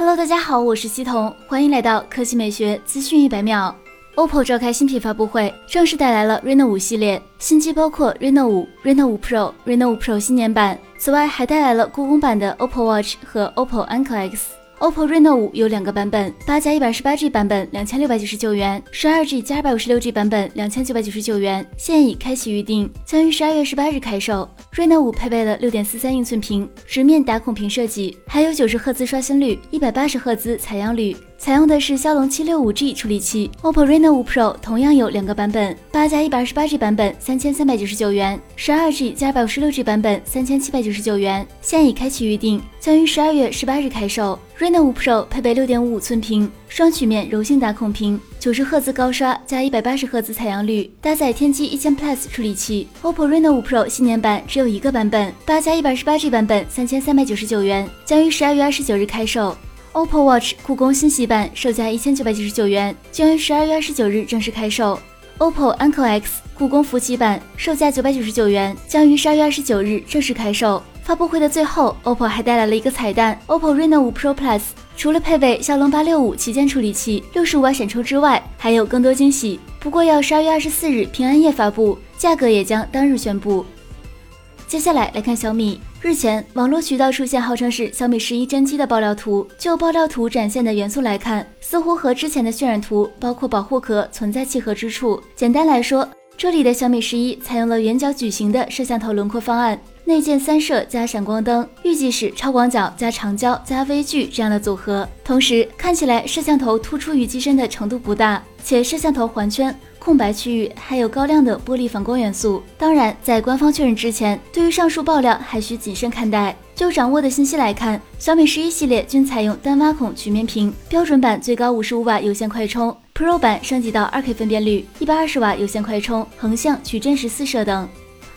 Hello，大家好，我是西彤，欢迎来到科技美学资讯一百秒。OPPO 召开新品发布会，正式带来了 Reno 五系列新机，包括 Reno 五、Reno 五 Pro、Reno 五 Pro 新年版。此外，还带来了故宫版的 OPPO Watch 和 OPPO Enco X。OPPO Reno 五有两个版本，八加一百十八 G 版本两千六百九十九元，十二 G 加二百五十六 G 版本两千九百九十九元，现已开启预定，将于十二月十八日开售。Reno 五配备了六点四三英寸屏，直面打孔屏设计，还有九十赫兹刷新率，一百八十赫兹采样率。采用的是骁龙七六五 G 处理器，OPPO Reno 五 Pro 同样有两个版本，八加一百二十八 G 版本三千三百九十九元，十二 G 加二百五十六 G 版本三千七百九十九元，现已开启预定，将于十二月十八日开售。Reno 五 Pro 配备六点五五寸屏，双曲面柔性打孔屏，九十赫兹高刷加一百八十赫兹采样率，搭载天玑一千 Plus 处理器。OPPO Reno 五 Pro 新年版只有一个版本，八加一百二十八 G 版本三千三百九十九元，将于十二月二十九日开售。OPPO Watch 故宫新洗版售价一千九百九十九元，将于十二月二十九日正式开售。OPPO Enco X 故宫福奇版售价九百九十九元，将于十二月二十九日正式开售。发布会的最后，OPPO 还带来了一个彩蛋：OPPO Reno 5 Pro Plus 除了配备骁龙八六五旗舰处理器、六十五瓦闪充之外，还有更多惊喜。不过要十二月二十四日平安夜发布，价格也将当日宣布。接下来来看小米。日前，网络渠道出现号称是小米十一真机的爆料图。就爆料图展现的元素来看，似乎和之前的渲染图，包括保护壳存在契合之处。简单来说，这里的小米十一采用了圆角矩形的摄像头轮廓方案，内建三摄加闪光灯，预计是超广角加长焦加微距这样的组合。同时，看起来摄像头突出于机身的程度不大，且摄像头环圈。空白区域还有高亮的玻璃反光元素。当然，在官方确认之前，对于上述爆料还需谨慎看待。就掌握的信息来看，小米十一系列均采用单挖孔曲面屏，标准版最高五十五瓦有线快充，Pro 版升级到二 K 分辨率，一百二十瓦有线快充，横向取真十四摄等。